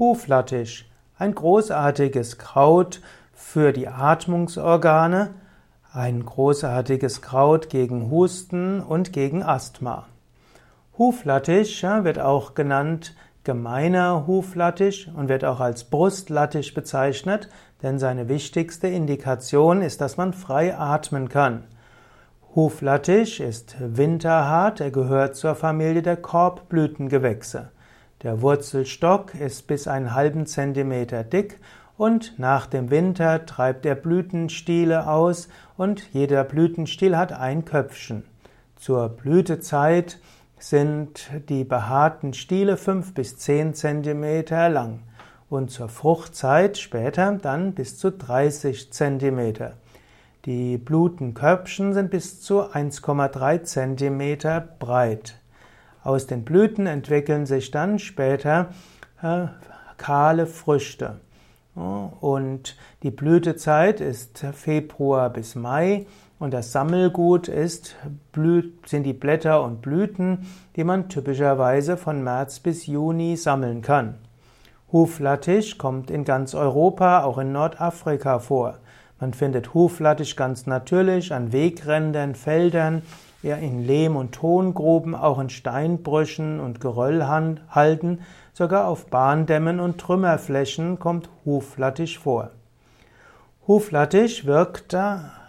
Huflattich, ein großartiges Kraut für die Atmungsorgane, ein großartiges Kraut gegen Husten und gegen Asthma. Huflattich wird auch genannt gemeiner Huflattich und wird auch als Brustlattich bezeichnet, denn seine wichtigste Indikation ist, dass man frei atmen kann. Huflattich ist winterhart, er gehört zur Familie der Korbblütengewächse. Der Wurzelstock ist bis einen halben Zentimeter dick und nach dem Winter treibt er Blütenstiele aus und jeder Blütenstiel hat ein Köpfchen. Zur Blütezeit sind die behaarten Stiele fünf bis zehn Zentimeter lang und zur Fruchtzeit später dann bis zu 30 Zentimeter. Die Blütenköpfchen sind bis zu 1,3 Zentimeter breit. Aus den Blüten entwickeln sich dann später äh, kahle Früchte. Und die Blütezeit ist Februar bis Mai und das Sammelgut ist, sind die Blätter und Blüten, die man typischerweise von März bis Juni sammeln kann. Huflattich kommt in ganz Europa, auch in Nordafrika vor. Man findet Huflattich ganz natürlich an Wegrändern, Feldern, ja in Lehm- und Tongruben, auch in Steinbrüchen und Geröllhalden, sogar auf Bahndämmen und Trümmerflächen kommt Huflattich vor. Huflattich wirkt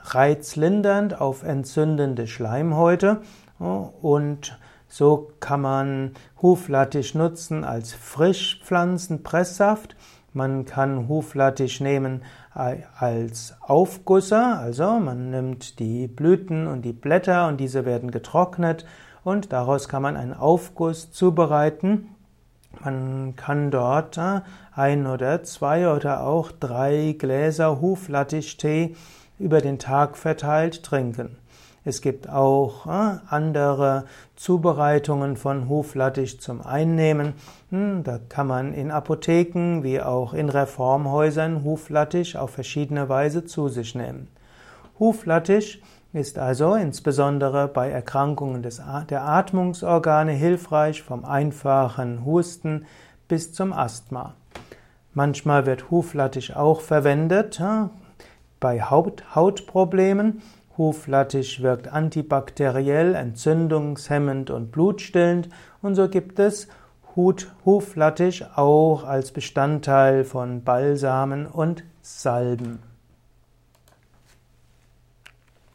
reizlindernd auf entzündende Schleimhäute und so kann man Huflattich nutzen als Frischpflanzenpresssaft. Man kann Huflattich nehmen als Aufgusser, also man nimmt die Blüten und die Blätter und diese werden getrocknet und daraus kann man einen Aufguss zubereiten. Man kann dort äh, ein oder zwei oder auch drei Gläser Huflattichtee über den Tag verteilt trinken. Es gibt auch äh, andere Zubereitungen von Huflattich zum Einnehmen. Hm, da kann man in Apotheken wie auch in Reformhäusern Huflattich auf verschiedene Weise zu sich nehmen. Huflattich ist also insbesondere bei Erkrankungen des, der Atmungsorgane hilfreich, vom einfachen Husten bis zum Asthma. Manchmal wird Huflattich auch verwendet äh, bei Hautproblemen. Huflattich wirkt antibakteriell, entzündungshemmend und blutstillend und so gibt es Huflattich auch als Bestandteil von Balsamen und Salben.